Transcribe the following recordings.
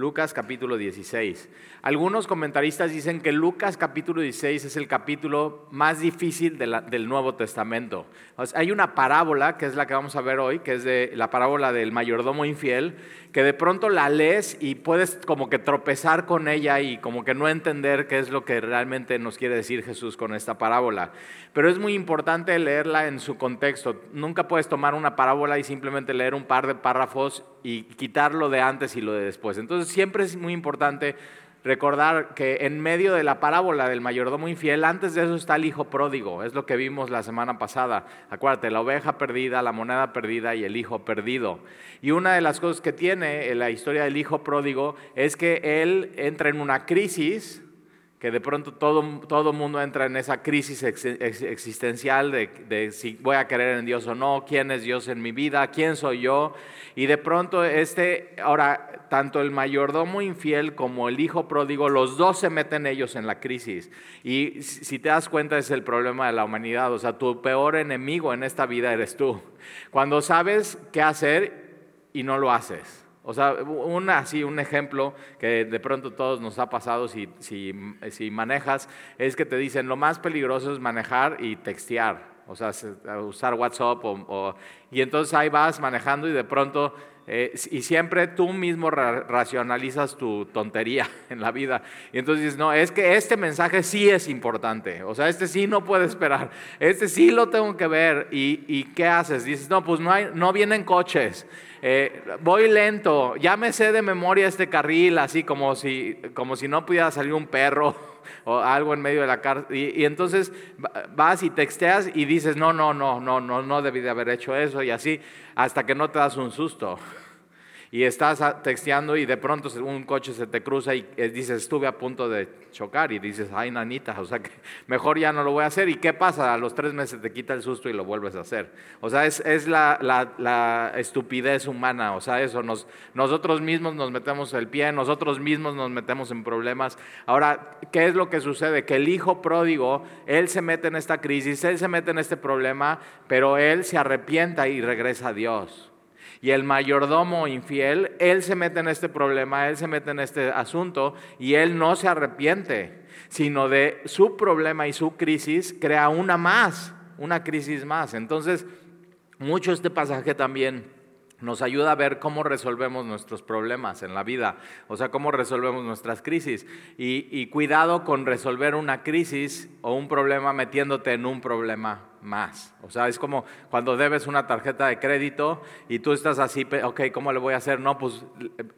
Lucas capítulo 16. Algunos comentaristas dicen que Lucas capítulo 16 es el capítulo más difícil del Nuevo Testamento. hay una parábola, que es la que vamos a ver hoy, que es de la parábola del mayordomo infiel, que de pronto la lees y puedes como que tropezar con ella y como que no entender qué es lo que realmente nos quiere decir Jesús con esta parábola. Pero es muy importante leerla en su contexto. Nunca puedes tomar una parábola y simplemente leer un par de párrafos y quitar lo de antes y lo de después. Entonces siempre es muy importante recordar que en medio de la parábola del mayordomo infiel, antes de eso está el hijo pródigo, es lo que vimos la semana pasada. Acuérdate, la oveja perdida, la moneda perdida y el hijo perdido. Y una de las cosas que tiene la historia del hijo pródigo es que él entra en una crisis que de pronto todo, todo mundo entra en esa crisis existencial de, si voy a creer en Dios o no, quién es Dios en mi vida, quién soy yo. Y de pronto este, ahora, tanto el mayordomo infiel como el hijo pródigo, los dos se meten ellos en la crisis. Y si te das cuenta es el problema de la humanidad, o sea, tu peor enemigo en esta vida eres tú. Cuando sabes qué hacer y no lo haces. O sea, un, ejemplo que de pronto todos nos ha pasado si, si, manejas, es que te dicen lo más peligroso es manejar y textear, o sea, usar WhatsApp o, y entonces ahí vas manejando y de pronto eh, y siempre tú mismo racionalizas tu tontería en la vida. Y entonces dices, no, es que este mensaje sí es importante. O sea, este sí no puede esperar. Este sí lo tengo que ver. ¿Y, y qué haces? Dices, no, pues no, hay, no vienen coches. Eh, voy lento, ya me sé de memoria este carril, así como si, como si no pudiera salir un perro o algo en medio de la cárcel. Y, entonces vas y texteas y dices, no, no, no, no, no, no debí de haber hecho eso y así, hasta que no te das un susto y estás texteando y de pronto un coche se te cruza y eh, dices, estuve a punto de chocar y dices, ay, nanita, o sea que mejor ya no lo voy a hacer. ¿Y qué pasa? A los tres meses te quita el susto y lo vuelves a hacer. O sea, es, es la, la, estupidez humana, o sea, eso, nos, nosotros mismos nos metemos el pie, nosotros mismos nos metemos en problemas. Ahora, ¿qué es lo que sucede? Que el hijo pródigo, él se mete en esta crisis, él se mete en este problema, pero él se arrepienta y regresa a Dios. Y el mayordomo infiel, él se mete en este problema, él se mete en este asunto y él no se arrepiente, sino de su problema y su crisis crea una más, una crisis más. Entonces, mucho este pasaje también nos ayuda a ver cómo resolvemos nuestros problemas en la vida, o sea, cómo resolvemos nuestras crisis. Y, y, cuidado con resolver una crisis o un problema metiéndote en un problema más. O sea, es como cuando debes una tarjeta de crédito y tú estás así, ok, ¿cómo le voy a hacer? No, pues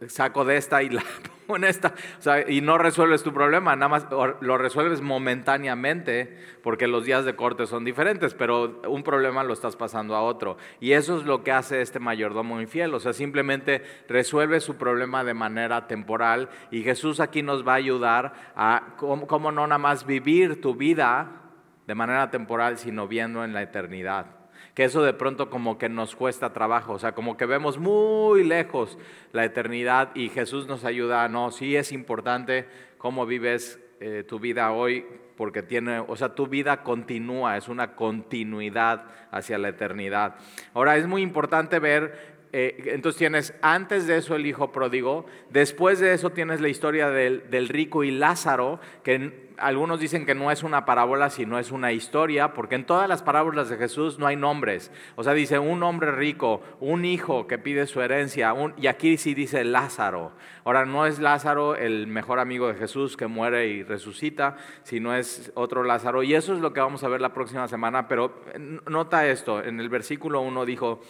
saco de esta y la pongo en esta. O sea, y no resuelves tu problema, nada más lo resuelves momentáneamente porque los días de corte son diferentes, pero un problema lo estás pasando a otro. Y eso es lo que hace este mayordomo infiel. O sea, simplemente resuelve su problema de manera temporal y Jesús aquí nos va a ayudar a cómo no nada más vivir tu vida de manera temporal, sino viendo en la eternidad. Que eso de pronto como que nos cuesta trabajo, o sea, como que vemos muy lejos la eternidad y Jesús nos ayuda, no, sí es importante cómo vives eh, tu vida hoy, porque tiene, o sea, tu vida continúa, es una continuidad hacia la eternidad. Ahora, es muy importante ver eh, entonces tienes antes de eso el hijo pródigo, después de eso tienes la historia del, del, rico y Lázaro, que algunos dicen que no es una parábola, sino es una historia, porque en todas las parábolas de Jesús no hay nombres. O sea, dice un hombre rico, un hijo que pide su herencia, y aquí sí dice Lázaro. Ahora, no es Lázaro el mejor amigo de Jesús que muere y resucita, sino es otro Lázaro. Y eso es lo que vamos a ver la próxima semana, pero nota esto, en el versículo 1 dijo,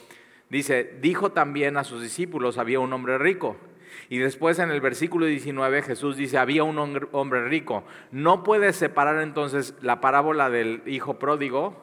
dice, dijo también a sus discípulos, había un hombre rico. Y después en el versículo 19 Jesús dice, había un hombre rico. No puedes separar entonces la parábola del hijo pródigo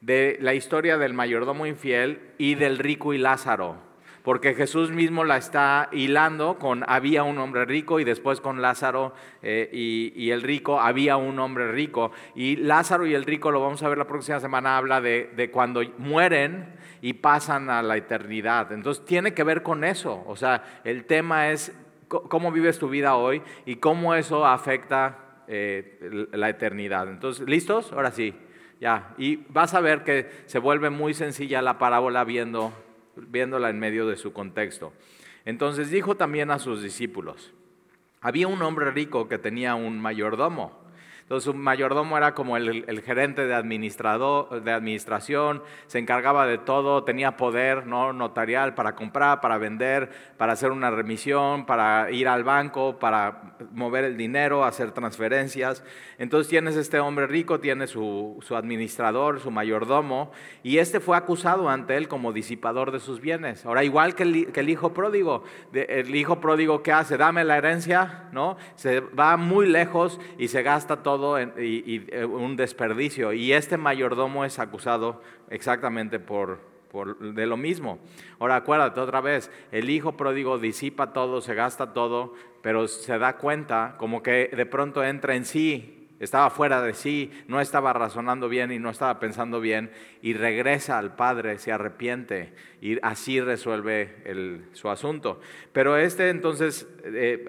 de la historia del mayordomo infiel y del rico y Lázaro. Porque Jesús mismo la está hilando con había un hombre rico y después con Lázaro eh, y, el rico había un hombre rico. Y Lázaro y el rico, lo vamos a ver la próxima semana, habla de, de cuando mueren y pasan a la eternidad. Entonces tiene que ver con eso. O sea, el tema es cómo vives tu vida hoy y cómo eso afecta eh, la eternidad. Entonces, ¿listos? Ahora sí, ya. Y vas a ver que se vuelve muy sencilla la parábola viendo, viéndola en medio de su contexto. Entonces dijo también a sus discípulos, había un hombre rico que tenía un mayordomo entonces un mayordomo era como el, gerente de, administrador, de administración, se encargaba de todo, tenía poder ¿no? notarial para comprar, para vender, para hacer una remisión, para ir al banco, para mover el dinero, hacer transferencias. Entonces tienes este hombre rico, tiene su, administrador, su mayordomo, y este fue acusado ante él como disipador de sus bienes. Ahora, igual que el, hijo pródigo, el hijo pródigo ¿qué hace? Dame la herencia, ¿no? Se va muy lejos y se gasta todo y, eh, un desperdicio. Y este mayordomo es acusado exactamente por, por, de lo mismo. Ahora acuérdate otra vez, el hijo pródigo disipa todo, se gasta todo, pero se da cuenta como que de pronto entra en sí, estaba fuera de sí, no estaba razonando bien y no estaba pensando bien y regresa al Padre, se arrepiente y así resuelve su asunto. Pero este entonces eh,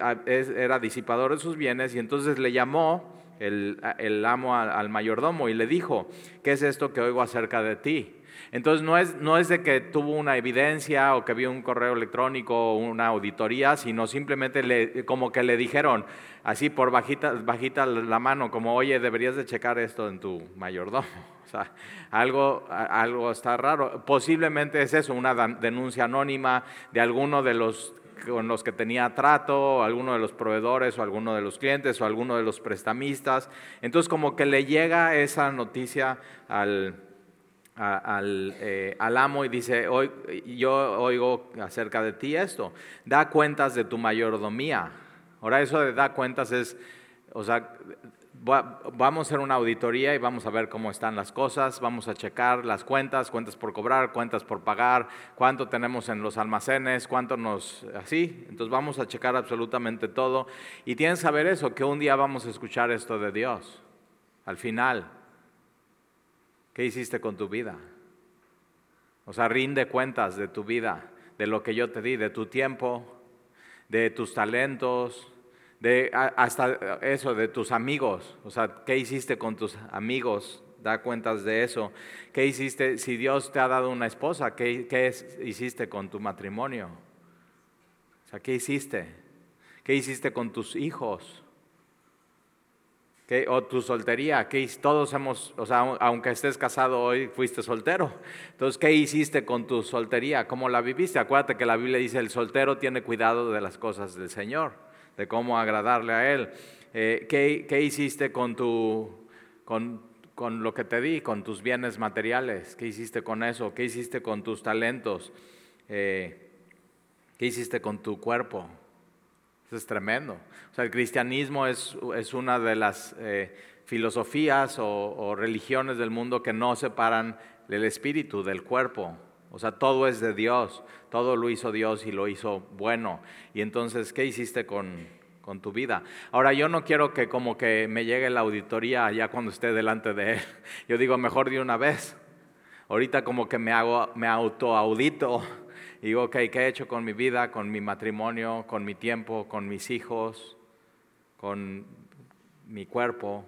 era disipador de sus bienes y entonces le llamó el, amo al, mayordomo y le dijo, ¿qué es esto que oigo acerca de ti? Entonces no es, no es de que tuvo una evidencia o que vio un correo electrónico o una auditoría, sino simplemente le, como que le dijeron así por bajita, bajita la mano, como oye, deberías de checar esto en tu mayordomo. O sea, algo, algo está raro. Posiblemente es eso, una denuncia anónima de alguno de los con los que tenía trato, alguno de los proveedores o alguno de los clientes o alguno de los prestamistas. Entonces como que le llega esa noticia al, al, eh, al, amo y dice, yo oigo acerca de ti esto, da cuentas de tu mayordomía. Ahora eso de da cuentas es, o sea, vamos a hacer una auditoría y vamos a ver cómo están las cosas, vamos a checar las cuentas, cuentas por cobrar, cuentas por pagar, cuánto tenemos en los almacenes, cuánto nos, así, entonces vamos a checar absolutamente todo. Y tienes que saber eso, que un día vamos a escuchar esto de Dios, al final, ¿qué hiciste con tu vida? O sea, rinde cuentas de tu vida, de lo que yo te di, de tu tiempo, de tus talentos, de hasta eso, de tus amigos, o sea, ¿qué hiciste con tus amigos? Da cuentas de eso. ¿Qué hiciste? Si Dios te ha dado una esposa, ¿qué, qué hiciste con tu matrimonio? O sea, ¿qué hiciste? ¿Qué hiciste con tus hijos? ¿Qué, o tu soltería, ¿qué, todos hemos, o sea, aunque estés casado hoy, fuiste soltero. Entonces, ¿qué hiciste con tu soltería? ¿Cómo la viviste? Acuérdate que la Biblia dice, el soltero tiene cuidado de las cosas del Señor de cómo agradarle a Él. Eh, ¿qué, hiciste con, tu, con, con, lo que te di, con tus bienes materiales? ¿Qué hiciste con eso? ¿Qué hiciste con tus talentos? Eh, ¿Qué hiciste con tu cuerpo? Eso es tremendo. O sea, el cristianismo es, es una de las eh, filosofías o, o religiones del mundo que no separan el espíritu del cuerpo. O sea, todo es de Dios, todo lo hizo Dios y lo hizo bueno. Y entonces, ¿qué hiciste con, con tu vida? Ahora, yo no quiero que como que me llegue la auditoría ya cuando esté delante de Él. Yo digo, mejor de una vez. Ahorita como que me, hago, me autoaudito y digo, ok, ¿qué he hecho con mi vida, con mi matrimonio, con mi tiempo, con mis hijos, con mi cuerpo?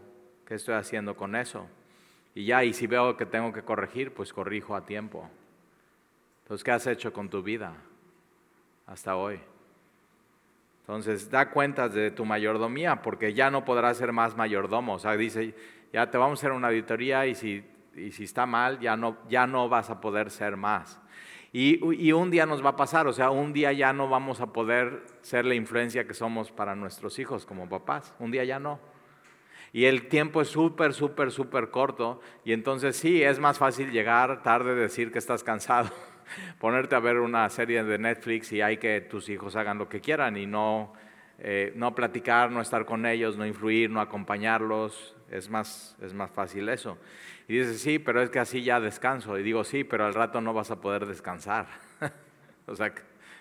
¿Qué estoy haciendo con eso? Y ya, y si veo que tengo que corregir, pues corrijo a tiempo. Entonces, ¿qué has hecho con tu vida hasta hoy? Entonces, da cuentas de tu mayordomía, porque ya no podrás ser más mayordomo. O sea, dice, ya te vamos a hacer una auditoría y si, y si está mal, ya no, ya no vas a poder ser más. Y, y, un día nos va a pasar, o sea, un día ya no vamos a poder ser la influencia que somos para nuestros hijos como papás. Un día ya no. Y el tiempo es súper, súper, súper corto. Y entonces sí, es más fácil llegar tarde, decir que estás cansado ponerte a ver una serie de Netflix y hay que tus hijos hagan lo que quieran y no, eh, no platicar, no estar con ellos, no influir, no acompañarlos. Es más, es más fácil eso. Y dices, sí, pero es que así ya descanso. Y digo, sí, pero al rato no vas a poder descansar. o sea,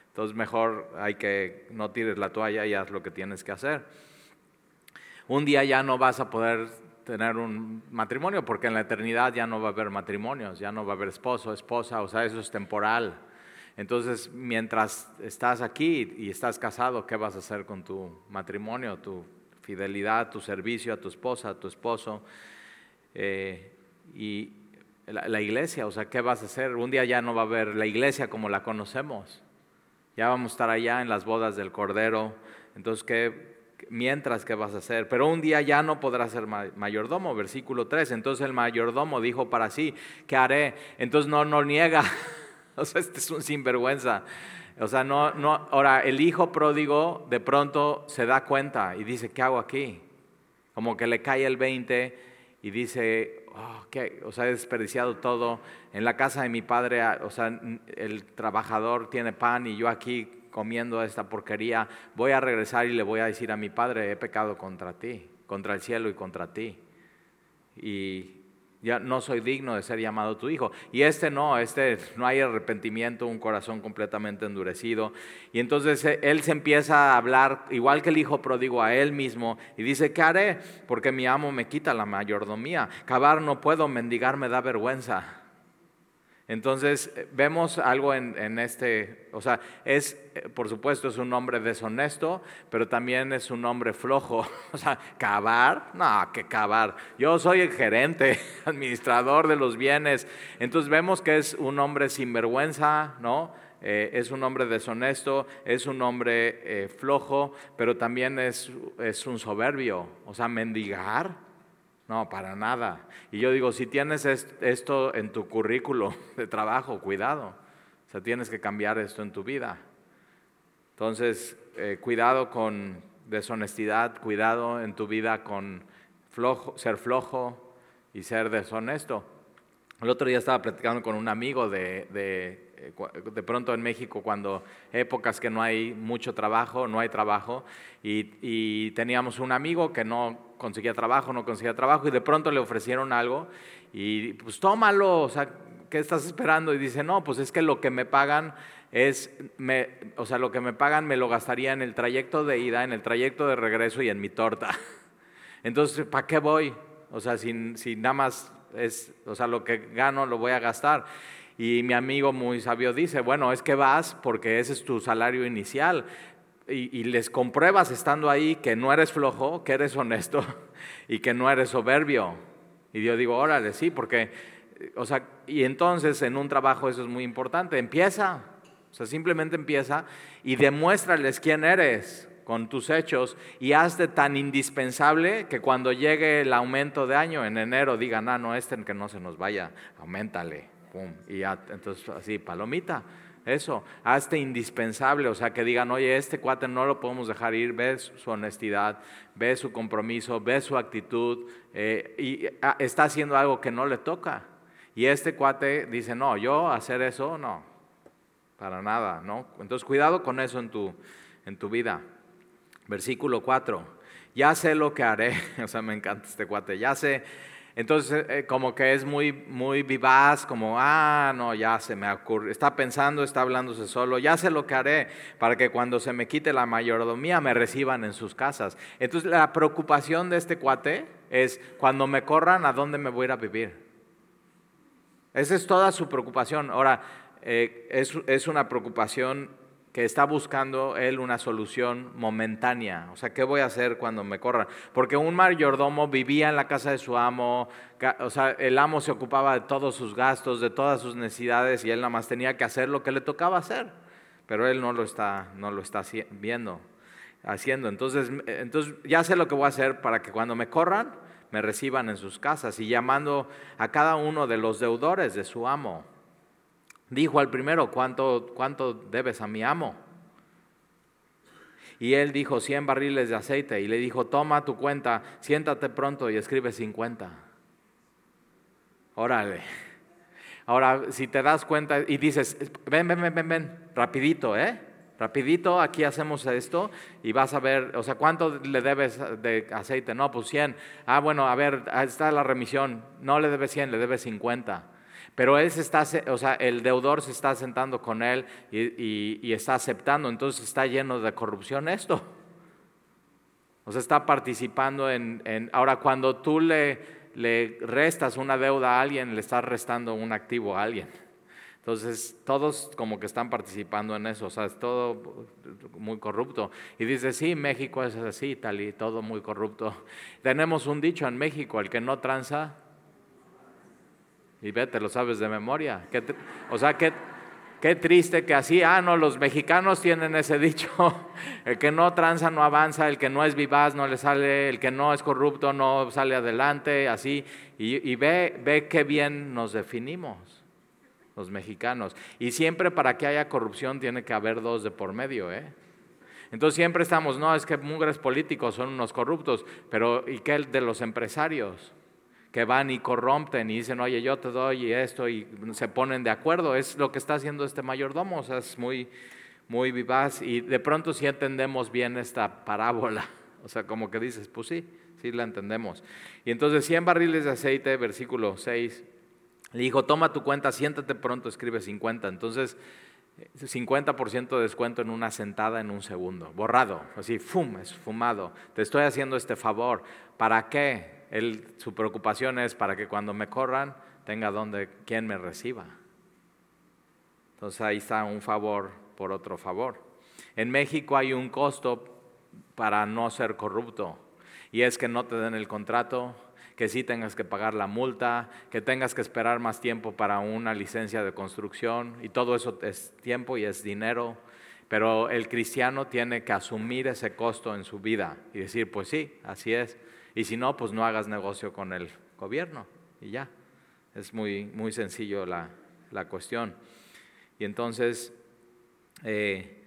entonces mejor hay que no tires la toalla y haz lo que tienes que hacer. Un día ya no vas a poder tener un matrimonio, porque en la eternidad ya no va a haber matrimonios, ya no va a haber esposo, esposa, o sea, eso es temporal. Entonces, mientras estás aquí y estás casado, ¿qué vas a hacer con tu matrimonio, tu fidelidad, tu servicio a tu esposa, a tu esposo? Eh, y la, iglesia, o sea, ¿qué vas a hacer? Un día ya no va a haber la iglesia como la conocemos. Ya vamos a estar allá en las bodas del Cordero. Entonces, ¿qué, mientras, ¿qué vas a hacer? Pero un día ya no podrás ser mayordomo, versículo 3. Entonces el mayordomo dijo para sí, ¿qué haré? Entonces no, no niega. o sea, este es un sinvergüenza. O sea, no, no, ahora el hijo pródigo de pronto se da cuenta y dice, ¿qué hago aquí? Como que le cae el 20 y dice, oh, o sea, he desperdiciado todo. En la casa de mi padre, o sea, el trabajador tiene pan y yo aquí comiendo esta porquería, voy a regresar y le voy a decir a mi padre, he pecado contra ti, contra el cielo y contra ti. Y ya no soy digno de ser llamado tu hijo. Y este no, este no hay arrepentimiento, un corazón completamente endurecido. Y entonces eh, él se empieza a hablar, igual que el hijo pródigo, a él mismo, y dice, ¿qué haré? Porque mi amo me quita la mayordomía. Cavar no puedo, mendigar me da vergüenza. Entonces eh, vemos algo en, este, o sea, es, eh, por supuesto, es un hombre deshonesto, pero también es un hombre flojo. O sea, cavar, no, que cavar. Yo soy el gerente, administrador de los bienes. Entonces vemos que es un hombre sinvergüenza, ¿no? Eh, es un hombre deshonesto, es un hombre flojo, pero también es, es un soberbio. O sea, mendigar, no, para nada. Y yo digo, si tienes esto en tu currículo de trabajo, cuidado. O sea, tienes que cambiar esto en tu vida. Entonces, eh, cuidado con deshonestidad, cuidado en tu vida con ser flojo y ser deshonesto. El otro día estaba platicando con un amigo de, de pronto en México cuando épocas que no hay mucho trabajo, no hay trabajo, y, teníamos un amigo que no conseguía trabajo, no conseguía trabajo, y de pronto le ofrecieron algo, y pues tómalo, o sea, ¿qué estás esperando? Y dice, no, pues es que lo que me pagan es, me, o sea, lo que me pagan me lo gastaría en el trayecto de ida, en el trayecto de regreso y en mi torta. Entonces, ¿para qué voy? O sea, si, si nada más es, o sea, lo que gano lo voy a gastar. Y mi amigo muy sabio dice, bueno, es que vas porque ese es tu salario inicial. Y, les compruebas estando ahí que no eres flojo, que eres honesto y que no eres soberbio. Y yo digo, órale, sí, porque, o sea, y entonces en un trabajo eso es muy importante. Empieza, o sea, simplemente empieza y demuéstrales quién eres con tus hechos y hazte tan indispensable que cuando llegue el aumento de año en enero digan, ah, no, este que no se nos vaya, aumentale y ya, entonces así, palomita, eso, hazte indispensable, o sea, que digan, oye, este cuate no lo podemos dejar ir, ves su honestidad, ves su compromiso, ves su actitud, eh, y ah, está haciendo algo que no le toca. Y este cuate dice, no, yo hacer eso, no, para nada, ¿no? Entonces, cuidado con eso en tu, en tu vida. Versículo 4, ya sé lo que haré, o sea, me encanta este cuate, ya sé entonces, eh, como que es muy, muy vivaz, como, ah, no, ya se me ocurre, está pensando, está hablándose solo, ya sé lo que haré para que cuando se me quite la mayordomía me reciban en sus casas. Entonces, la preocupación de este cuate es, cuando me corran, ¿a dónde me voy a ir a vivir? Esa es toda su preocupación. Ahora, eh, es, es una preocupación que está buscando él una solución momentánea. O sea, ¿qué voy a hacer cuando me corran? Porque un mayordomo vivía en la casa de su amo, o sea, el amo se ocupaba de todos sus gastos, de todas sus necesidades y él nada más tenía que hacer lo que le tocaba hacer. Pero él no lo está, no lo está viendo, haciendo. Entonces, entonces, ya sé lo que voy a hacer para que cuando me corran, me reciban en sus casas y llamando a cada uno de los deudores de su amo Dijo al primero, ¿cuánto, cuánto debes a mi amo? Y él dijo, 100 barriles de aceite. Y le dijo, toma tu cuenta, siéntate pronto y escribe 50. Órale. Ahora, si te das cuenta y dices, ven, ven, ven, ven, ven, rapidito, ¿eh? Rapidito, aquí hacemos esto y vas a ver, o sea, ¿cuánto le debes de aceite? No, pues 100. Ah, bueno, a ver, está la remisión. No le debes 100, le debes 50. Pero él está, o sea, el deudor se está sentando con él y, está aceptando, entonces está lleno de corrupción esto. O sea, está participando en, ahora cuando tú le, le restas una deuda a alguien, le estás restando un activo a alguien. Entonces, todos como que están participando en eso, o sea, es todo muy corrupto. Y dice, sí, México es así, tal y todo muy corrupto. Tenemos un dicho en México, el que no tranza, y ve, te lo sabes de memoria. o sea, que qué triste que así, ah, no, los mexicanos tienen ese dicho, el que no tranza no avanza, el que no es vivaz no le sale, el que no es corrupto no sale adelante, así, y, ve, ve qué bien nos definimos los mexicanos. Y siempre para que haya corrupción tiene que haber dos de por medio, ¿eh? Entonces siempre estamos, no, es que mugres políticos son unos corruptos, pero ¿y qué de los empresarios? Que van y corrompen y dicen, oye, yo te doy esto y se ponen de acuerdo. Es lo que está haciendo este mayordomo, o sea, es muy, muy vivaz y de pronto sí entendemos bien esta parábola. O sea, como que dices, pues sí, sí la entendemos. Y entonces 100 barriles de aceite, versículo 6, le dijo, toma tu cuenta, siéntate pronto, escribe 50. Entonces 50% de descuento en una sentada en un segundo, borrado, así, fum, es fumado. Te estoy haciendo este favor. ¿Para qué? Su preocupación es para que cuando me corran tenga donde quien me reciba. Entonces ahí está un favor por otro favor. En México hay un costo para no ser corrupto y es que no te den el contrato, que sí tengas que pagar la multa, que tengas que esperar más tiempo para una licencia de construcción y todo eso es tiempo y es dinero. Pero el cristiano tiene que asumir ese costo en su vida y decir, pues sí, así es. Y si no, pues no hagas negocio con el gobierno y ya. Es muy, muy sencillo la, la cuestión. Y entonces, eh,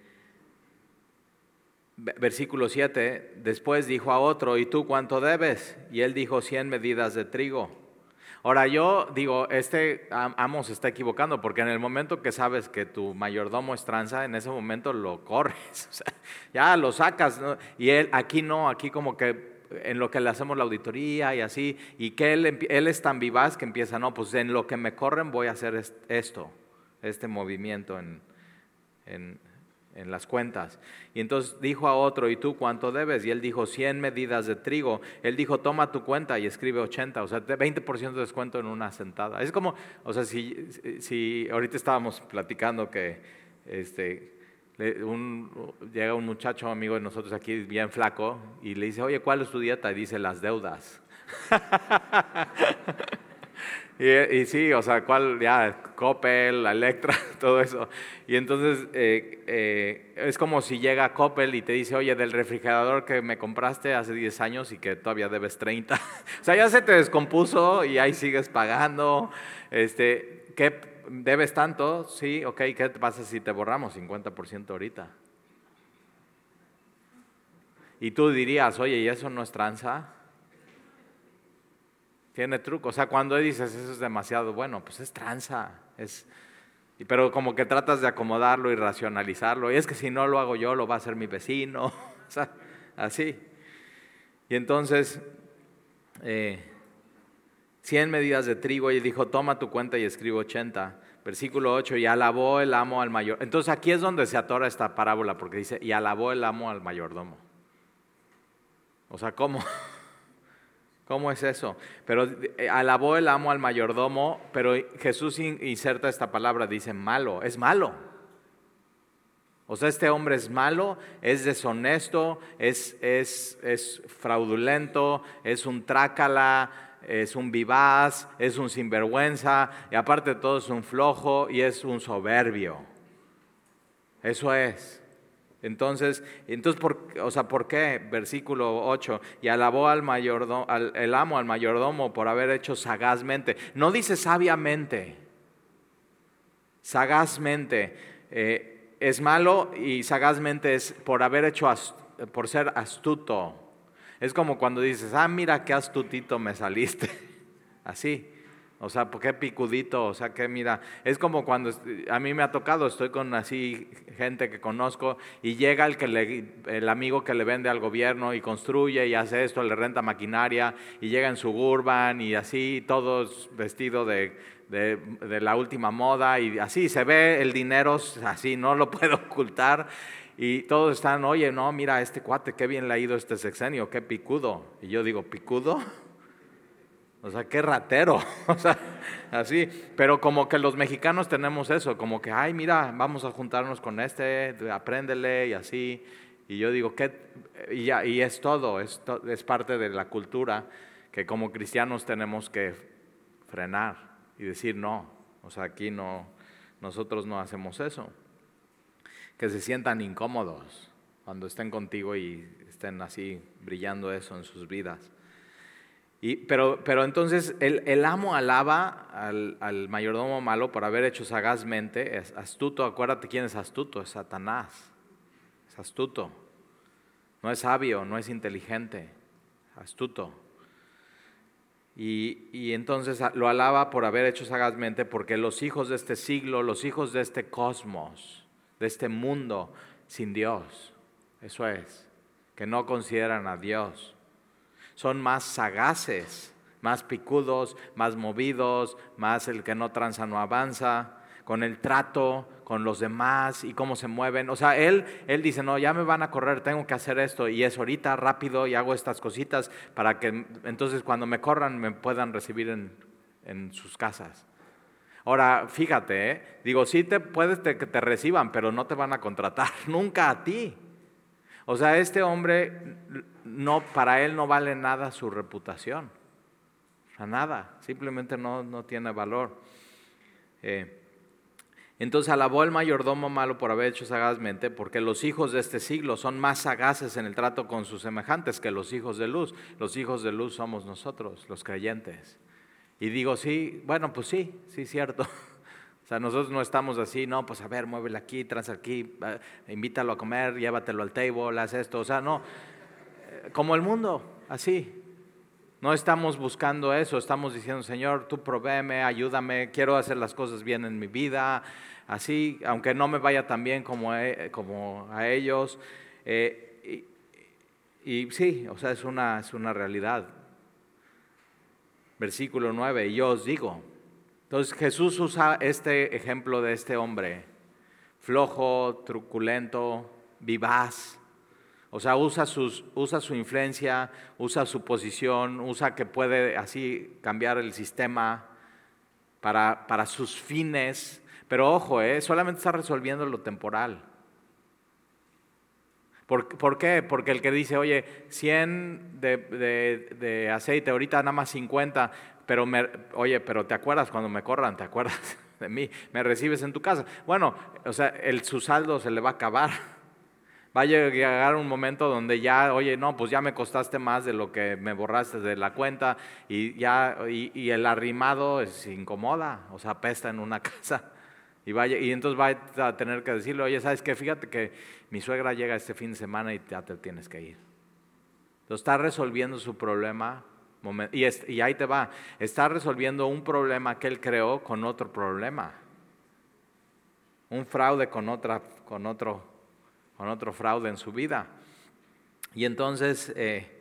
Versículo 7, después dijo a otro, ¿y tú cuánto debes? Y él dijo 100 medidas de trigo. Ahora yo digo, este Amos está equivocando, porque en el momento que sabes que tu mayordomo es tranza, en ese momento lo corres, ya lo sacas. Y él aquí no, aquí como que en lo que le hacemos la auditoría y así, y que él, él es tan vivaz que empieza, no, pues en lo que me corren voy a hacer esto, este movimiento en, en, en las cuentas. Y entonces dijo a otro, ¿y tú cuánto debes? Y él dijo, 100 medidas de trigo. Él dijo, toma tu cuenta y escribe 80, o sea, 20% de descuento en una sentada. Es como, o sea, si, si ahorita estábamos platicando que este, llega un muchacho amigo de nosotros aquí bien flaco y le dice, oye, ¿cuál es tu dieta? Y dice, las deudas. Y, sí, o sea, ¿cuál? Ya, Coppel, Electra, todo eso. Y entonces eh, eh, es como si llega Coppel y te dice, oye, del refrigerador que me compraste hace 10 años y que todavía debes 30. o sea, ya se te descompuso y ahí sigues pagando. Este, ¿Qué debes tanto? Sí, ok, ¿qué pasa si te borramos 50% ahorita? Y tú dirías, oye, ¿y eso no es tranza? tiene truco. O sea, cuando dices eso es demasiado bueno, pues es tranza. Es, pero como que tratas de acomodarlo y racionalizarlo. Y es que si no lo hago yo, lo va a hacer mi vecino. o sea, así. Y entonces, eh, 100 medidas de trigo y dijo, toma tu cuenta y escribo 80. Versículo 8, y alabó el amo al mayor. Entonces aquí es donde se atora esta parábola, porque dice, y alabó el amo al mayordomo. O sea, ¿cómo? ¿Cómo es eso? Pero eh, alabó el amo al mayordomo, pero Jesús inserta esta palabra, dice malo, es malo. O sea, este hombre es malo, es deshonesto, es, es, es fraudulento, es un trácala, es un vivaz, es un sinvergüenza, y aparte de todo es un flojo y es un soberbio. Eso es. Entonces, entonces por, o sea, ¿por qué? Versículo 8, y alabó al mayordomo, al, amo al mayordomo por haber hecho sagazmente. No dice sabiamente, sagazmente. Eh, es malo y sagazmente es por haber hecho, por ser astuto. Es como cuando dices, ah, mira qué astutito me saliste. Así. O sea, qué picudito, o sea, que mira, es como cuando a mí me ha tocado, estoy con así gente que conozco y llega el, que le, el amigo que le vende al gobierno y construye y hace esto, le renta maquinaria y llega en suburban y así, todos vestidos de, de, de la última moda y así se ve el dinero, así no lo puedo ocultar y todos están, oye, no, mira, este cuate, qué bien le ha ido este sexenio, qué picudo. Y yo digo, ¿picudo? O sea, qué ratero. O sea, así. Pero como que los mexicanos tenemos eso, como que, ay, mira, vamos a juntarnos con este, apréndele y así. Y yo digo, ¿qué? Y, ya, y es todo, es, es parte de la cultura que como cristianos tenemos que frenar y decir, no, o sea, aquí no, nosotros no hacemos eso. Que se sientan incómodos cuando estén contigo y estén así brillando eso en sus vidas. Y, pero, pero entonces el, el amo alaba al, al, mayordomo malo por haber hecho sagazmente, es astuto, acuérdate quién es astuto, es Satanás, es astuto, no es sabio, no es inteligente, astuto. Y, y, entonces lo alaba por haber hecho sagazmente, porque los hijos de este siglo, los hijos de este cosmos, de este mundo sin Dios, eso es, que no consideran a Dios, son más sagaces, más picudos, más movidos, más el que no tranza no avanza, con el trato con los demás y cómo se mueven. O sea, él, él dice, no, ya me van a correr, tengo que hacer esto y es ahorita rápido y hago estas cositas para que entonces cuando me corran me puedan recibir en, en sus casas. Ahora, fíjate, ¿eh? digo, sí te puedes que te reciban, pero no te van a contratar nunca a ti. O sea, este hombre, no, para él no vale nada su reputación. O sea, nada, simplemente no, no tiene valor. Eh, entonces alabó el mayordomo malo por haber hecho sagazmente, porque los hijos de este siglo son más sagaces en el trato con sus semejantes que los hijos de luz. Los hijos de luz somos nosotros, los creyentes. Y digo, sí, bueno, pues sí, sí, cierto. O sea, nosotros no estamos así, no, pues a ver, muévele aquí, trans aquí, invítalo a comer, llévatelo al table, haz esto. O sea, no, eh, como el mundo, así. No estamos buscando eso, estamos diciendo, Señor, tú provéeme, ayúdame, quiero hacer las cosas bien en mi vida, así, aunque no me vaya tan bien como, como a ellos. Eh, y, sí, o sea, es una, es una realidad. Versículo 9, y yo os digo. Entonces Jesús usa este ejemplo de este hombre, flojo, truculento, vivaz, o sea, usa, sus, usa su influencia, usa su posición, usa que puede así cambiar el sistema para, para sus fines. Pero ojo, ¿eh? solamente está resolviendo lo temporal. ¿Por, ¿Por, qué? Porque el que dice, oye, 100 de, de, aceite, ahorita nada más 50, pero me, oye, pero te acuerdas cuando me corran, te acuerdas de mí, me recibes en tu casa. Bueno, o sea, el, su saldo se le va a acabar. Va a llegar un momento donde ya, oye, no, pues ya me costaste más de lo que me borraste de la cuenta y ya, y, el arrimado se incomoda, o sea, pesta en una casa. Y, entonces va a tener que decirle, oye, ¿sabes qué? Fíjate que mi suegra llega este fin de semana y ya te tienes que ir. Entonces está resolviendo su problema y, y ahí te va, está resolviendo un problema que él creó con otro problema. Un fraude con, otra, con otro con otro fraude en su vida. Y entonces, eh,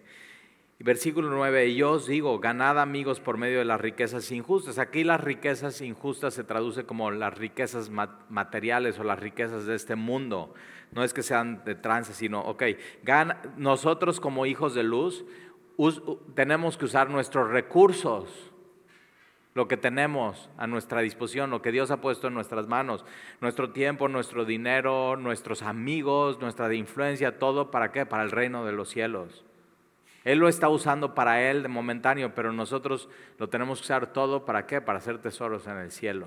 versículo 9, yo os digo, ganad amigos por medio de las riquezas injustas. Aquí las riquezas injustas se traduce como las riquezas materiales o las riquezas de este mundo. No es que sean de trance, sino, ok, nosotros como hijos de luz tenemos que usar nuestros recursos lo que tenemos a nuestra disposición, lo que Dios ha puesto en nuestras manos, nuestro tiempo, nuestro dinero, nuestros amigos, nuestra influencia, todo para qué? Para el reino de los cielos. Él lo está usando para Él de momentáneo, pero nosotros lo tenemos que usar todo para qué? Para hacer tesoros en el cielo.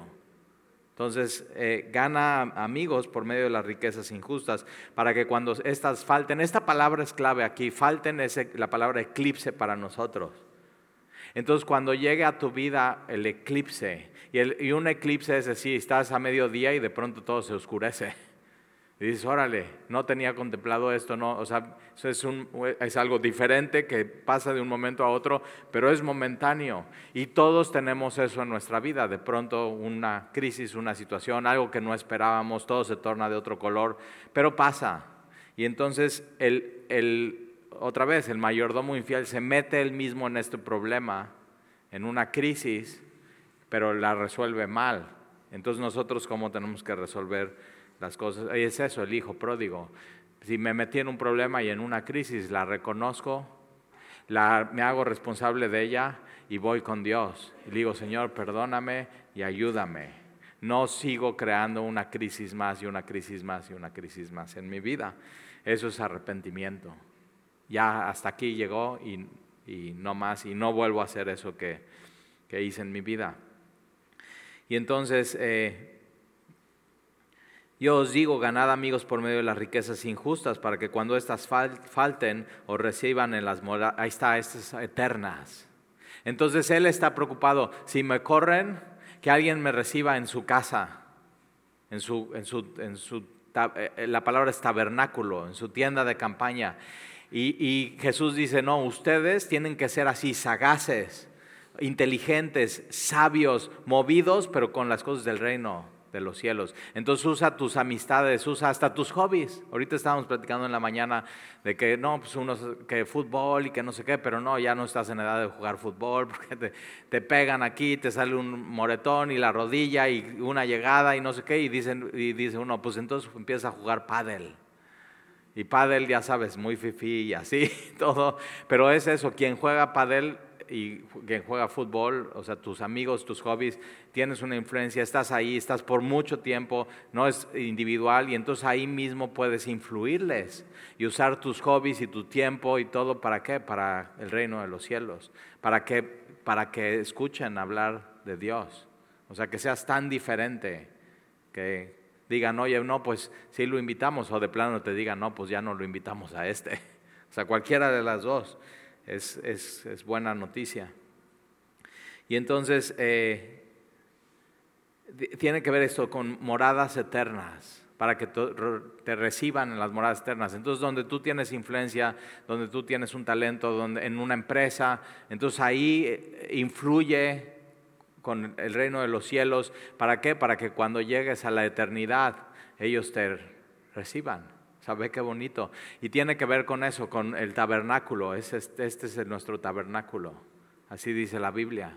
Entonces, eh, gana amigos por medio de las riquezas injustas, para que cuando estas falten, esta palabra es clave aquí, falten ese, la palabra eclipse para nosotros. Entonces, cuando llegue a tu vida el eclipse, y, un eclipse es decir, estás a mediodía y de pronto todo se oscurece. Y dices, órale, no tenía contemplado esto, no, o sea, eso es, es algo diferente que pasa de un momento a otro, pero es momentáneo. Y todos tenemos eso en nuestra vida, de pronto una crisis, una situación, algo que no esperábamos, todo se torna de otro color, pero pasa. Y entonces el, el otra vez, el mayordomo infiel se mete él mismo en este problema, en una crisis, pero la resuelve mal. Entonces nosotros cómo tenemos que resolver las cosas. Y es eso, el hijo pródigo. Si me metí en un problema y en una crisis, la reconozco, la, me hago responsable de ella y voy con Dios. Y digo, Señor, perdóname y ayúdame. No sigo creando una crisis más y una crisis más y una crisis más en mi vida. Eso es arrepentimiento ya hasta aquí llegó y, no más, y no vuelvo a hacer eso que, hice en mi vida. Y entonces, eh, Yo os digo, ganad amigos por medio de las riquezas injustas, para que cuando éstas falten o reciban en las moradas, ahí está, estas eternas. Entonces él está preocupado, si me corren, que alguien me reciba en su casa, en su, en su, en su eh, la palabra es tabernáculo, en su tienda de campaña. Y Jesús dice, no, ustedes tienen que ser así, sagaces, inteligentes, sabios, movidos, pero con las cosas del reino de los cielos. Entonces usa tus amistades, usa hasta tus hobbies. Ahorita estábamos platicando en la mañana de que no, pues unos que fútbol y que no sé qué, pero no, ya no estás en edad de jugar fútbol porque te, te, pegan aquí, te sale un moretón y la rodilla y una llegada y no sé qué y dicen y dice uno, pues entonces empieza a jugar pádel. Y pádel ya sabes, muy fifi y así todo, pero es eso, quien juega pádel y quien juega fútbol, o sea, tus amigos, tus hobbies, tienes una influencia, estás ahí, estás por mucho tiempo, no es individual y entonces ahí mismo puedes influirles y usar tus hobbies y tu tiempo y todo para qué? Para el reino de los cielos, para que, para que escuchen hablar de Dios. O sea, que seas tan diferente que digan, oye, no, pues sí lo invitamos, o de plano te digan, no, pues ya no lo invitamos a este. O sea, cualquiera de las dos es, buena noticia. Y entonces eh, tiene que ver esto con moradas eternas, para que te reciban en las moradas eternas. Entonces, donde tú tienes influencia, donde tú tienes un talento, donde, en una empresa, entonces ahí eh, influye con el reino de los cielos. ¿Para qué? Para que cuando llegues a la eternidad, ellos te reciban. ¿Sabe qué bonito? Y tiene que ver con eso, con el tabernáculo. Este, este es nuestro tabernáculo. Así dice la Biblia.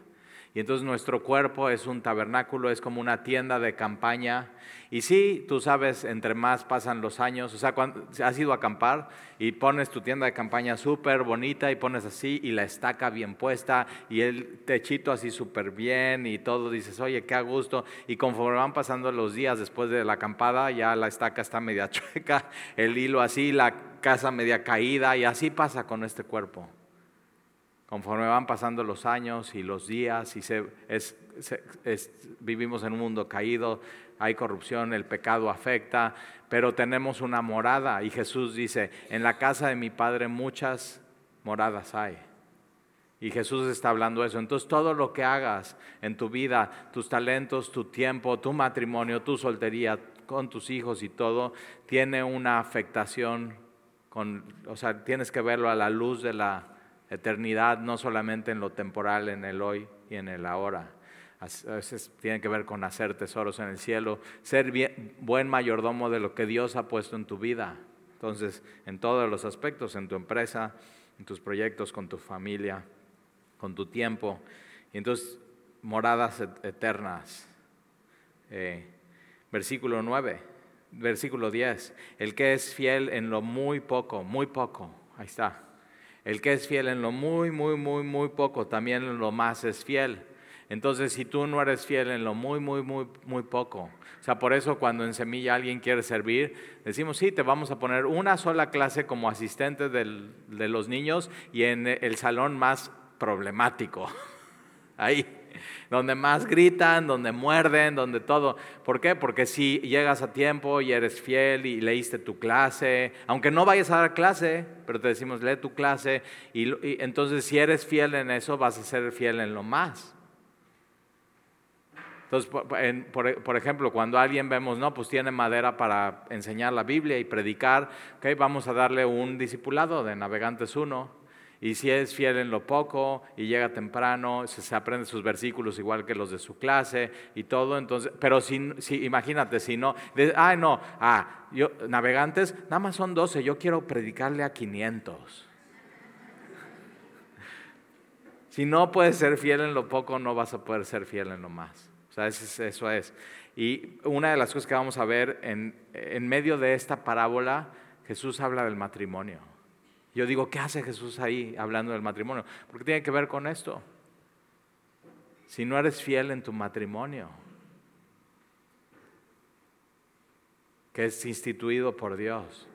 Y entonces nuestro cuerpo es un tabernáculo, es como una tienda de campaña. Y sí, tú sabes, entre más pasan los años, o sea, cuando has ido a acampar y pones tu tienda de campaña súper bonita y pones así y la estaca bien puesta y el techito así súper bien y todo, dices, oye, qué a gusto. Y conforme van pasando los días después de la acampada, ya la estaca está media chueca, el hilo así, la casa media caída y así pasa con este cuerpo conforme van pasando los años y los días y vivimos en un mundo caído, hay corrupción, el pecado afecta, pero tenemos una morada y Jesús dice, en la casa de mi Padre muchas moradas hay. Y Jesús está hablando eso. Entonces todo lo que hagas en tu vida, tus talentos, tu tiempo, tu matrimonio, tu soltería, con tus hijos y todo, tiene una afectación, con, o sea, tienes que verlo a la luz de la eternidad no solamente en lo temporal, en el hoy y en el ahora. A veces tiene que ver con hacer tesoros en el cielo, ser buen mayordomo de lo que Dios ha puesto en tu vida. Entonces, en todos los aspectos, en tu empresa, en tus proyectos, con tu familia, con tu tiempo. Y entonces, moradas eternas. Eh, versículo 9, versículo 10. El que es fiel en lo muy poco, muy poco, ahí está el que es fiel en lo muy, muy, muy, muy poco, también lo más es fiel. Entonces, si tú no eres fiel en lo muy, muy, muy, muy poco, o sea, por eso cuando en Semilla alguien quiere servir, decimos, sí, te vamos a poner una sola clase como asistente de los niños y en el salón más problemático. Ahí donde más gritan, donde muerden, donde todo. ¿Por qué? Porque si llegas a tiempo y eres fiel y leíste tu clase, aunque no vayas a dar clase, pero te decimos, lee tu clase, y, entonces si eres fiel en eso, vas a ser fiel en lo más. Entonces, por, ejemplo, cuando alguien vemos, no, pues tiene madera para enseñar la Biblia y predicar, okay, vamos a darle un discipulado de Navegantes 1 y si es fiel en lo poco y llega temprano, se, aprende sus versículos igual que los de su clase y todo, entonces, pero si, imagínate, si no, ah, no, ah, yo, navegantes, nada más son 12, yo quiero predicarle a 500. Si no puedes ser fiel en lo poco, no vas a poder ser fiel en lo más. O sea, eso es. Y una de las cosas que vamos a ver en medio de esta parábola, Jesús habla del matrimonio. Yo digo, ¿qué hace Jesús ahí hablando del matrimonio? Porque tiene que ver con esto. Si no eres fiel en tu matrimonio, que es instituido por Dios,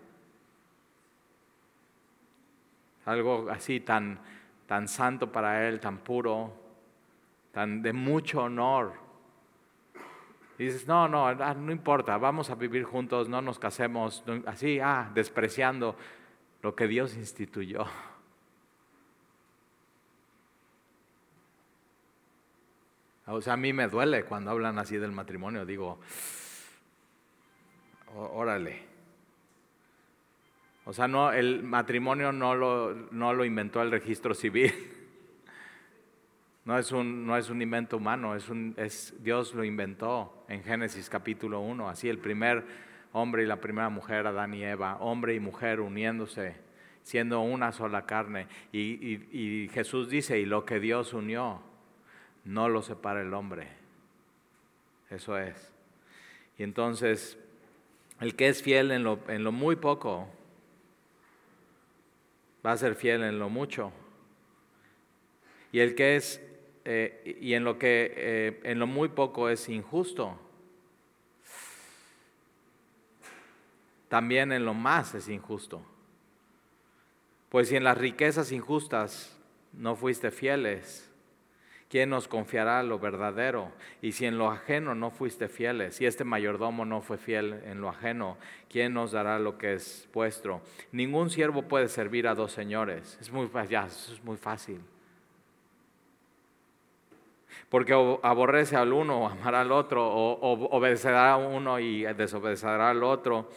algo así tan, tan santo para Él, tan puro, tan de mucho honor, dices, no, no, ah, no importa, vamos a vivir juntos, no nos casemos, así, ah, despreciando lo que Dios instituyó. O sea, a mí me duele cuando hablan así del matrimonio, digo, órale. O sea, no, el matrimonio no lo, no lo inventó el registro civil. No es un, no es un invento humano, es un, es, Dios lo inventó en Génesis capítulo 1. Así el primer hombre y la primera mujer, Adán y Eva, hombre y mujer uniéndose, siendo una sola carne. Y, Jesús dice, y lo que Dios unió, no lo separa el hombre. Eso es. Y entonces, el que es fiel en lo, en lo muy poco, va a ser fiel en lo mucho. Y el que es, eh, y en lo que, eh, en lo muy poco es injusto, también en lo más es injusto. Pues si en las riquezas injustas no fuiste fieles, ¿Quién nos confiará lo verdadero? Y si en lo ajeno no fuiste fieles, si este mayordomo no fue fiel en lo ajeno, ¿quién nos dará lo que es vuestro? Ningún siervo puede servir a dos señores. Es muy, ya, es muy fácil. Porque aborrece al uno amará al otro, o, obedecerá a uno y desobedecerá al otro,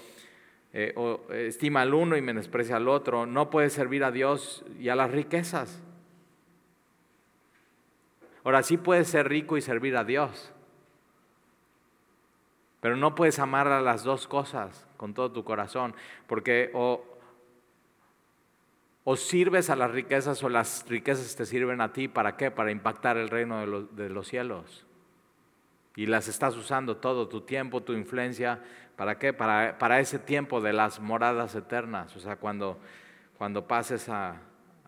eh, o estima al uno y menosprecia al otro. No puede servir a Dios y a las riquezas. Ahora sí puedes ser rico y servir a Dios, pero no puedes amar a las dos cosas con todo tu corazón, porque o, o sirves a las riquezas o las riquezas te sirven a ti, ¿para qué? Para impactar el reino de los cielos. Y las estás usando todo, tu tiempo, tu influencia, ¿para qué? Para, para ese tiempo de las moradas eternas, o sea, cuando, cuando pases a,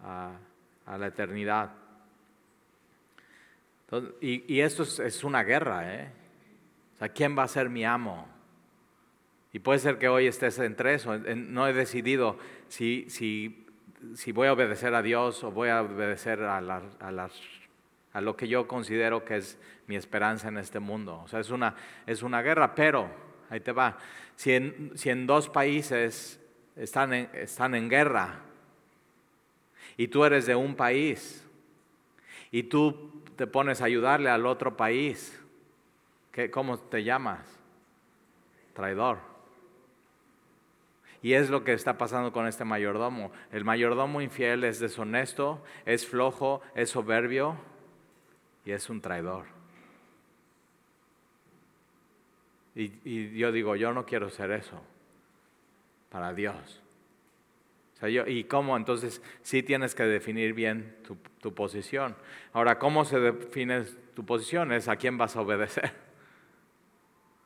a la eternidad y, esto es, una guerra, ¿eh? O sea, ¿quién va a ser mi amo? Y puede ser que hoy estés entre eso. No he decidido si, si, si voy a obedecer a Dios o voy a obedecer a, a, a, lo que yo considero que es mi esperanza en este mundo. O sea, es una, es una guerra, pero ahí te va. Si en, si en dos países están en, están en guerra y tú eres de un país y tú te pones a ayudarle al otro país, ¿qué, ¿cómo te llamas? Traidor. Y es lo que está pasando con este mayordomo. El mayordomo infiel es deshonesto, es flojo, es soberbio y es un traidor. Y, yo digo, yo no quiero ser eso para Dios. ¿Y cómo? Entonces sí tienes que definir bien tu, posición. Ahora, ¿cómo se define tu posición? Es a quién vas a obedecer.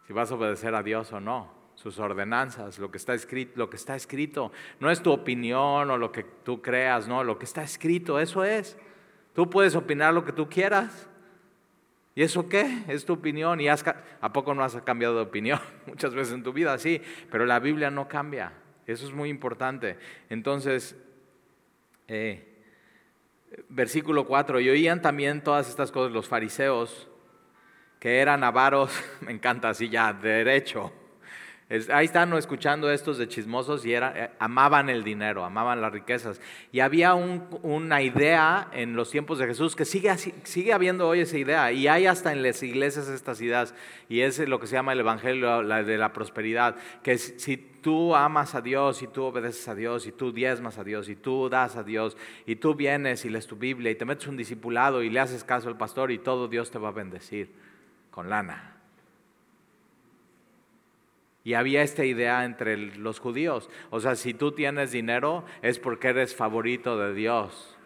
Si vas a obedecer a Dios o no, sus ordenanzas, lo que está escrito, lo que está escrito. No es tu opinión o lo que tú creas, no, lo que está escrito, eso es. Tú puedes opinar lo que tú quieras. ¿Y eso qué? Es tu opinión. ¿Y has, a poco no has cambiado de opinión? Muchas veces en tu vida, sí, pero la Biblia no cambia. Eso es muy importante. Entonces, eh, versículo 4, y oían también todas estas cosas los fariseos, que eran avaros, me encanta así ya, derecho ahí están escuchando estos de chismosos y era, eh, amaban el dinero, amaban las riquezas. Y había una idea en los tiempos de Jesús que sigue, sigue habiendo hoy esa idea. Y hay hasta en las iglesias estas ideas. Y es lo que se llama el Evangelio de la prosperidad. Que si tú amas a Dios y tú obedeces a Dios y tú diezmas a Dios y tú das a Dios y tú vienes y lees tu Biblia y te metes un discipulado y le haces caso al pastor y todo Dios te va a bendecir con lana. Y había esta idea entre los judíos. O sea, si tú tienes dinero es porque eres favorito de Dios.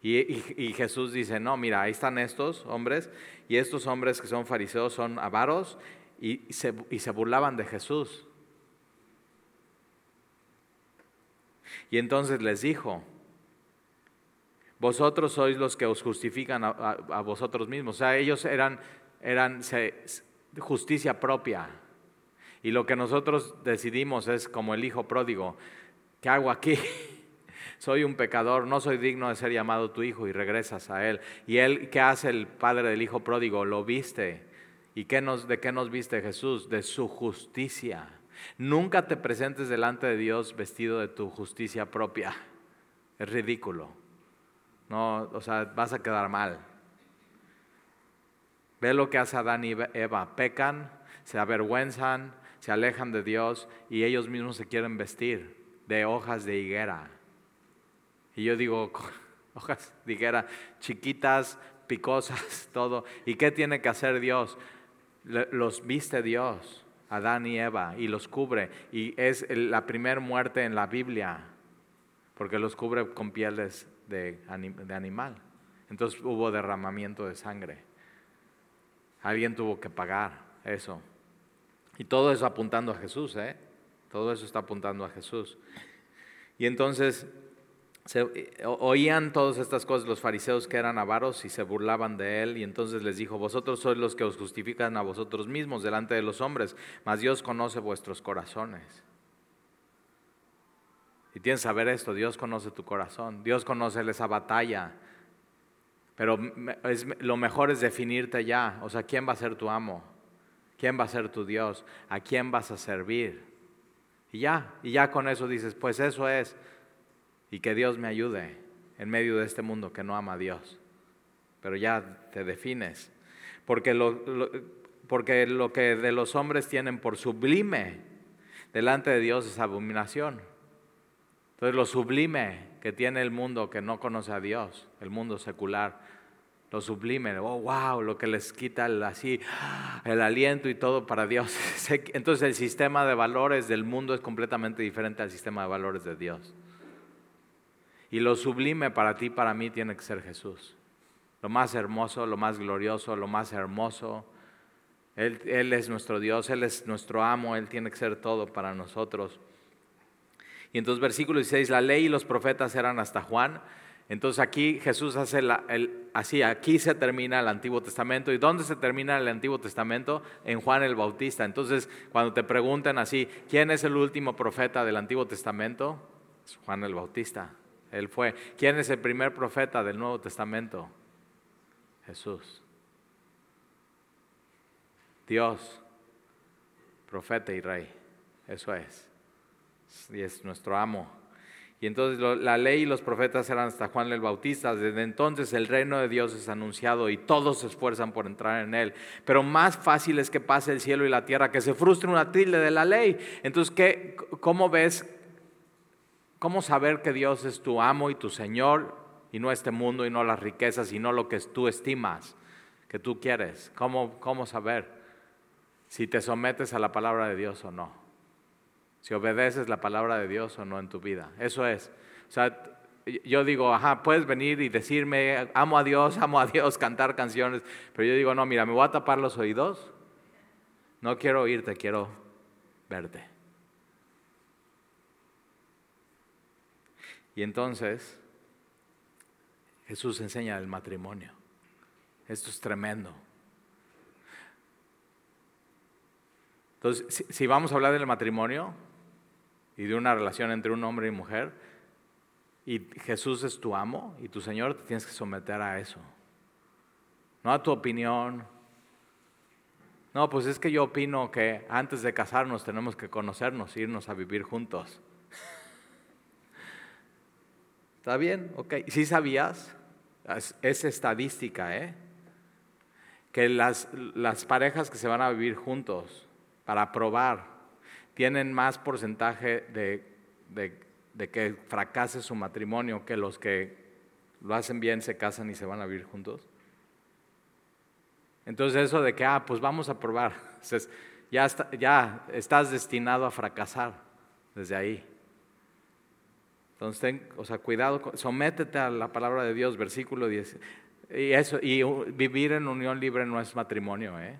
Y, Jesús dice, no, mira, ahí están estos hombres y estos hombres que son fariseos son avaros y, se, burlaban de Jesús. Y entonces les dijo, vosotros sois los que os justifican a, vosotros mismos. O sea, ellos eran, eran justicia propia. Y lo que nosotros decidimos es como el hijo pródigo, ¿qué hago aquí? soy un pecador, no soy digno de ser llamado tu hijo y regresas a él. Y él, ¿qué hace el padre del hijo pródigo? Lo viste. ¿Y de qué nos viste Jesús? De su justicia. Nunca te presentes delante de Dios vestido de tu justicia propia. Es ridículo. No, o sea, vas a quedar mal. Ve lo que hace Adán y Eva. Pecan, se avergüenzan, se alejan de Dios y ellos mismos se quieren vestir de hojas de higuera. Y yo digo, hojas de higuera chiquitas, picosas, todo. ¿Y qué tiene que hacer Dios? Los viste Dios, Adán y Eva, y los cubre. Y es la primera muerte en la Biblia, porque los cubre con pieles de, de animal. Entonces hubo derramamiento de sangre. Alguien tuvo que pagar eso. Y todo eso apuntando a Jesús, ¿eh? Todo eso está apuntando a Jesús. Y entonces oían todas estas cosas los fariseos que eran avaros y se burlaban de él y entonces les dijo, vosotros sois los que os justifican a vosotros mismos delante de los hombres, mas Dios conoce vuestros corazones. Y tienes que saber esto, Dios conoce tu corazón, Dios conoce esa batalla, pero lo mejor es definirte ya, o sea, ¿quién va a ser tu amo? ¿Quién va a ser tu Dios? ¿A quién vas a servir? Y ya, y ya con eso dices, pues eso es. Y que Dios me ayude en medio de este mundo que no ama a Dios. Pero ya te defines. Porque lo, porque lo que de los hombres tienen por sublime delante de Dios es abominación. Entonces lo sublime que tiene el mundo que no conoce a Dios, el mundo secular, lo sublime, oh wow, lo que les quita el, así el aliento y todo para Dios. Entonces el sistema de valores del mundo es completamente diferente al sistema de valores de Dios. Y lo sublime para ti, para mí, tiene que ser Jesús. Lo más hermoso, lo más glorioso, lo más hermoso. Él, él es nuestro Dios, Él es nuestro amo, Él tiene que ser todo para nosotros. Y entonces versículo 16, la ley y los profetas eran hasta Juan. Entonces aquí Jesús hace el, así, aquí se termina el Antiguo Testamento. ¿Y dónde se termina el Antiguo Testamento? En Juan el Bautista. Entonces, cuando te preguntan así, ¿quién es el último profeta del Antiguo Testamento? Es Juan el Bautista. Él fue. ¿Quién es el primer profeta del Nuevo Testamento? Jesús. Dios, profeta y rey. Eso es. Y es nuestro amo. Y entonces la ley y los profetas eran hasta Juan el Bautista. Desde entonces el reino de Dios es anunciado y todos se esfuerzan por entrar en él. Pero más fácil es que pase el cielo y la tierra, que se frustre una tilde de la ley. Entonces, ¿qué, ¿cómo ves? ¿Cómo saber que Dios es tu amo y tu Señor y no este mundo y no las riquezas y no lo que tú estimas, que tú quieres? ¿Cómo, cómo saber si te sometes a la palabra de Dios o no? Si obedeces la palabra de Dios o no en tu vida. Eso es. O sea, yo digo, ajá, puedes venir y decirme, amo a Dios, amo a Dios, cantar canciones, pero yo digo, no, mira, me voy a tapar los oídos. No quiero oírte, quiero verte. Y entonces Jesús enseña el matrimonio. Esto es tremendo. Entonces, si, vamos a hablar del matrimonio, y de una relación entre un hombre y mujer, y Jesús es tu amo y tu Señor, te tienes que someter a eso. No a tu opinión. No, pues es que yo opino que antes de casarnos tenemos que conocernos, irnos a vivir juntos. ¿Está bien? Ok. ¿Sí sabías? Es, estadística, ¿eh? Que las, las parejas que se van a vivir juntos para probar tienen más porcentaje de, que fracase su matrimonio que los que lo hacen bien, se casan y se van a vivir juntos. Entonces eso de que, ah, pues vamos a probar, ya, ya estás destinado a fracasar desde ahí. Entonces, o sea, cuidado, sométete a la palabra de Dios, versículo 10. Y, eso, y vivir en unión libre no es matrimonio, ¿eh?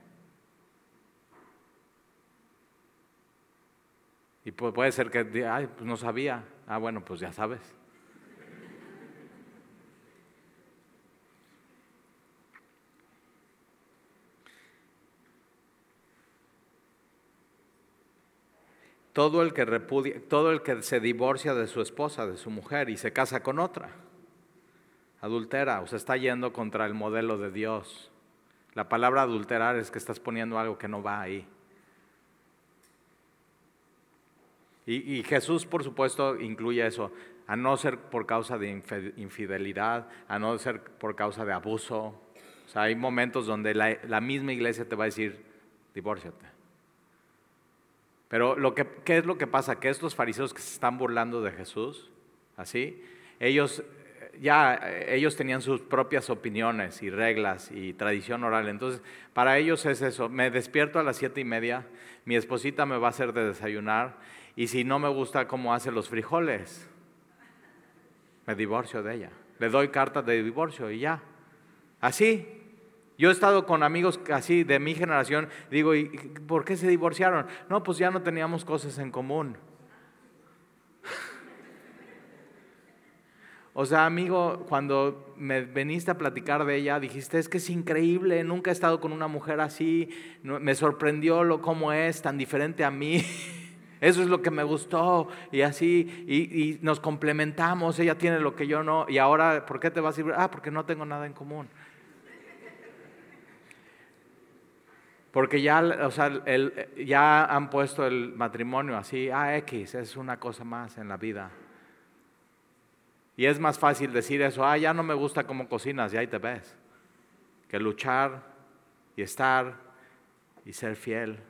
Y puede ser que, ay, pues no sabía. Ah, bueno, pues ya sabes. Todo el, que repudia, todo el que se divorcia de su esposa, de su mujer, y se casa con otra, adultera, o se está yendo contra el modelo de Dios, La palabra adulterar es que estás poniendo algo que no va ahí. Y, Jesús, por supuesto, incluye eso, a no ser por causa de infidelidad, a no ser por causa de abuso. O sea, hay momentos donde la, misma iglesia te va a decir, divórciate. Pero lo que, ¿qué es lo que pasa? Que estos fariseos que se están burlando de Jesús, así, ellos ya ellos tenían sus propias opiniones y reglas y tradición oral. Entonces, para ellos es eso. Me despierto a las siete y media, mi esposita me va a hacer de desayunar y si no me gusta cómo hace los frijoles, me divorcio de ella. Le doy carta de divorcio y ya. Así. Yo he estado con amigos así de mi generación, digo, ¿y por qué se divorciaron? No, pues ya no teníamos cosas en común. O sea, amigo, cuando me veniste a platicar de ella, dijiste, es que es increíble, nunca he estado con una mujer así, me sorprendió lo cómo es, tan diferente a mí. Eso es lo que me gustó y así, y, nos complementamos, ella tiene lo que yo no, y ahora, ¿por qué te vas a ir? Ah, porque no tengo nada en común. Porque ya, o sea, ya han puesto el matrimonio así, ah, X, es una cosa más en la vida. Y es más fácil decir eso, ah, ya no me gusta cómo cocinas, y ahí te ves, que luchar y estar y ser fiel.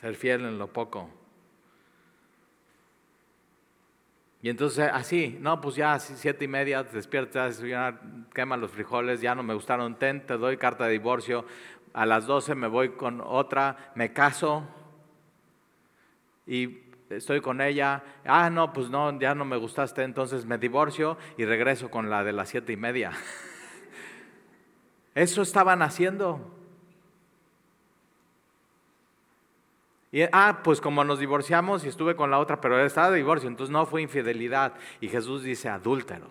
Ser fiel en lo poco. Y entonces así, no, pues ya siete y media, te despiertas, quema los frijoles, ya no me gustaron, ten, te doy carta de divorcio, a las doce me voy con otra, me caso y estoy con ella, ah, no, pues no, ya no me gustaste, entonces me divorcio y regreso con la de las siete y media. Eso estaban haciendo. Ah, pues como nos divorciamos y estuve con la otra, pero estaba de divorcio, entonces no fue infidelidad. Y Jesús dice adúltero.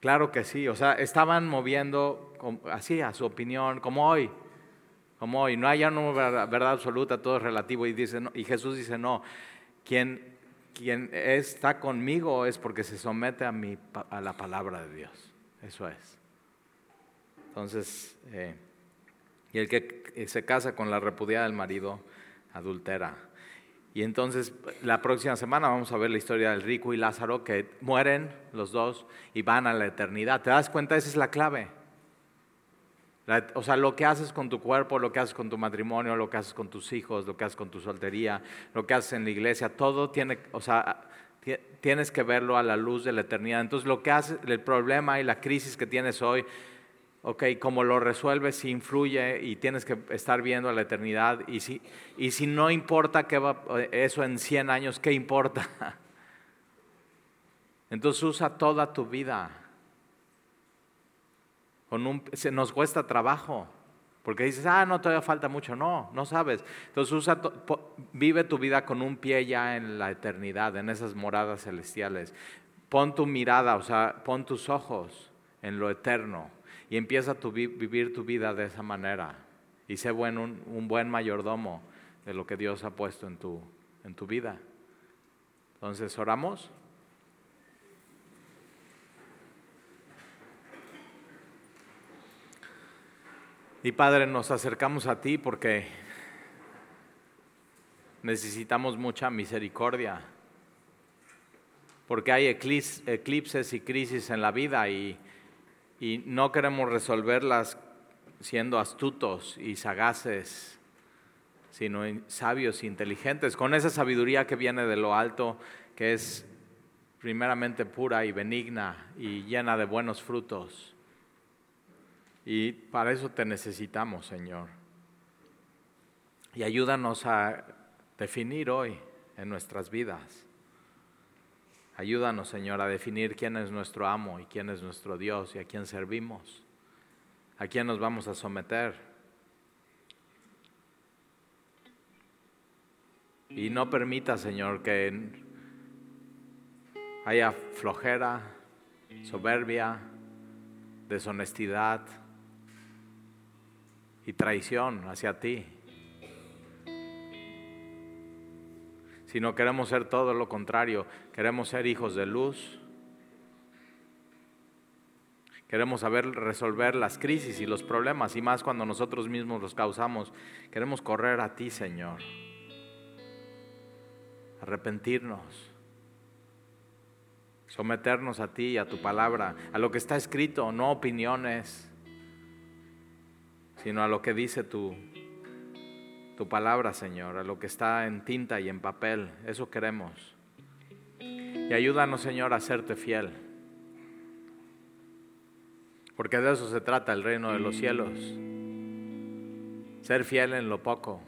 Claro que sí, o sea, estaban moviendo así a su opinión, como hoy, como hoy. No hay una verdad, absoluta, todo es relativo. Y, dice, y Jesús dice, no, quien, quien está conmigo es porque se somete a, mi, a la palabra de Dios. Eso es. Entonces, eh, y el que se casa con la repudiada del marido adultera. Y entonces la próxima semana vamos a ver la historia del rico y Lázaro que mueren los dos y van a la eternidad. ¿Te das cuenta? Esa es la clave. o sea, lo que haces con tu cuerpo, lo que haces con tu matrimonio, lo que haces con tus hijos, lo que haces con tu soltería, lo que haces en la iglesia, todo tiene, o sea, tienes que verlo a la luz de la eternidad. Entonces, lo que hace, el problema y la crisis que tienes hoy ok, cómo lo resuelves influye y tienes que estar viendo a la eternidad. Y si, y si no importa que va, eso en 100 años, ¿qué importa? Entonces usa toda tu vida. Se nos cuesta trabajo. Porque dices, ah, no, todavía falta mucho. No, no sabes. Entonces usa, vive tu vida con un pie ya en la eternidad, en esas moradas celestiales. Pon tu mirada, o sea, pon tus ojos en lo eterno y empieza a vivir tu vida de esa manera y sé un, buen mayordomo de lo que Dios ha puesto en tu, en tu vida. Entonces, oramos. Y Padre, nos acercamos a ti porque necesitamos mucha misericordia, porque hay eclipses y crisis en la vida y y no queremos resolverlas siendo astutos y sagaces, sino sabios e inteligentes, con esa sabiduría que viene de lo alto, que es primeramente pura y benigna y llena de buenos frutos. Y para eso te necesitamos, Señor. Y ayúdanos a definir hoy en nuestras vidas Ayúdanos, Señor, a definir quién es nuestro amo y quién es nuestro Dios y a quién servimos, a quién nos vamos a someter. Y no permita, Señor, que haya flojera, soberbia, deshonestidad y traición hacia ti. Sino queremos ser todo lo contrario, queremos ser hijos de luz, Queremos saber resolver las crisis y los problemas, y más cuando nosotros mismos los causamos. Queremos correr a ti, Señor. Arrepentirnos. Someternos a ti y a tu palabra, a lo que está escrito, no opiniones, sino a lo que dice tu, tu palabra, Señor, a lo que está en tinta y en papel. Eso queremos. Y ayúdanos, Señor, a serte fiel. Porque de eso se trata el reino de los cielos. Ser fiel en lo poco.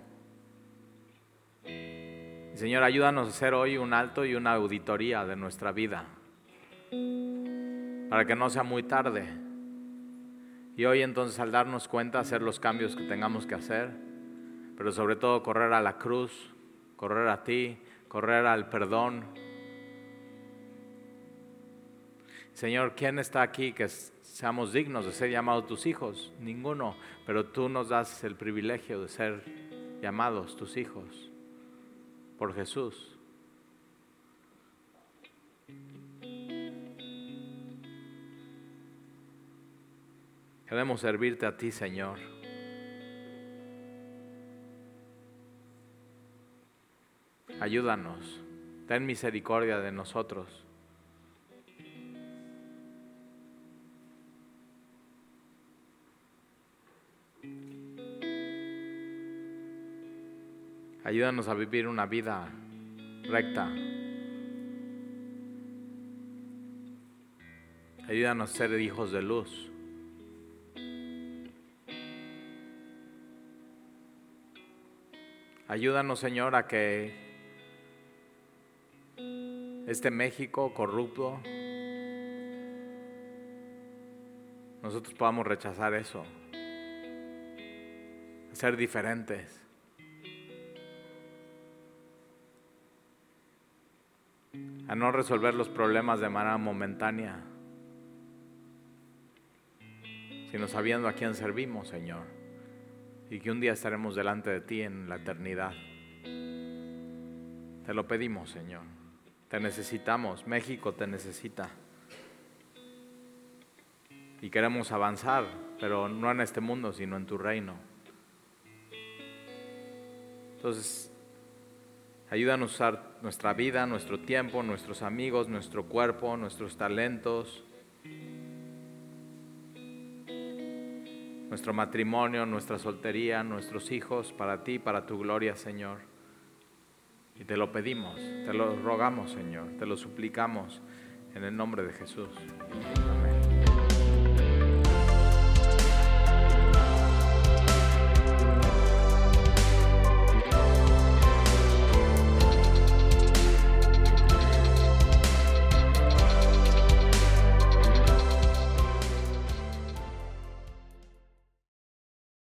Señor, ayúdanos a hacer hoy un alto y una auditoría de nuestra vida. Para que no sea muy tarde. Y hoy entonces al darnos cuenta hacer los cambios que tengamos que hacer. Pero sobre todo correr a la cruz, correr a ti, correr al perdón. Señor, ¿quién está aquí que seamos dignos de ser llamados tus hijos, ninguno, pero tú nos das el privilegio de ser llamados tus hijos por Jesús. Queremos servirte a ti, Señor. Ayúdanos, ten misericordia de nosotros. Ayúdanos a vivir una vida recta. Ayúdanos a ser hijos de luz. Ayúdanos, Señor, a que este México corrupto, nosotros podamos rechazar eso, ser diferentes. a no resolver los problemas de manera momentánea, sino sabiendo a quién servimos, Señor, y que un día estaremos delante de ti en la eternidad. Te lo pedimos, Señor. Te necesitamos, México te necesita. Y queremos avanzar, pero no en este mundo, sino en tu reino. Entonces, Ayúdanos a usar nuestra vida, nuestro tiempo, nuestros amigos, nuestro cuerpo, nuestros talentos, nuestro matrimonio, nuestra soltería, nuestros hijos, para ti, para tu gloria, Señor. Y te lo pedimos, te lo rogamos, Señor, te lo suplicamos en el nombre de Jesús.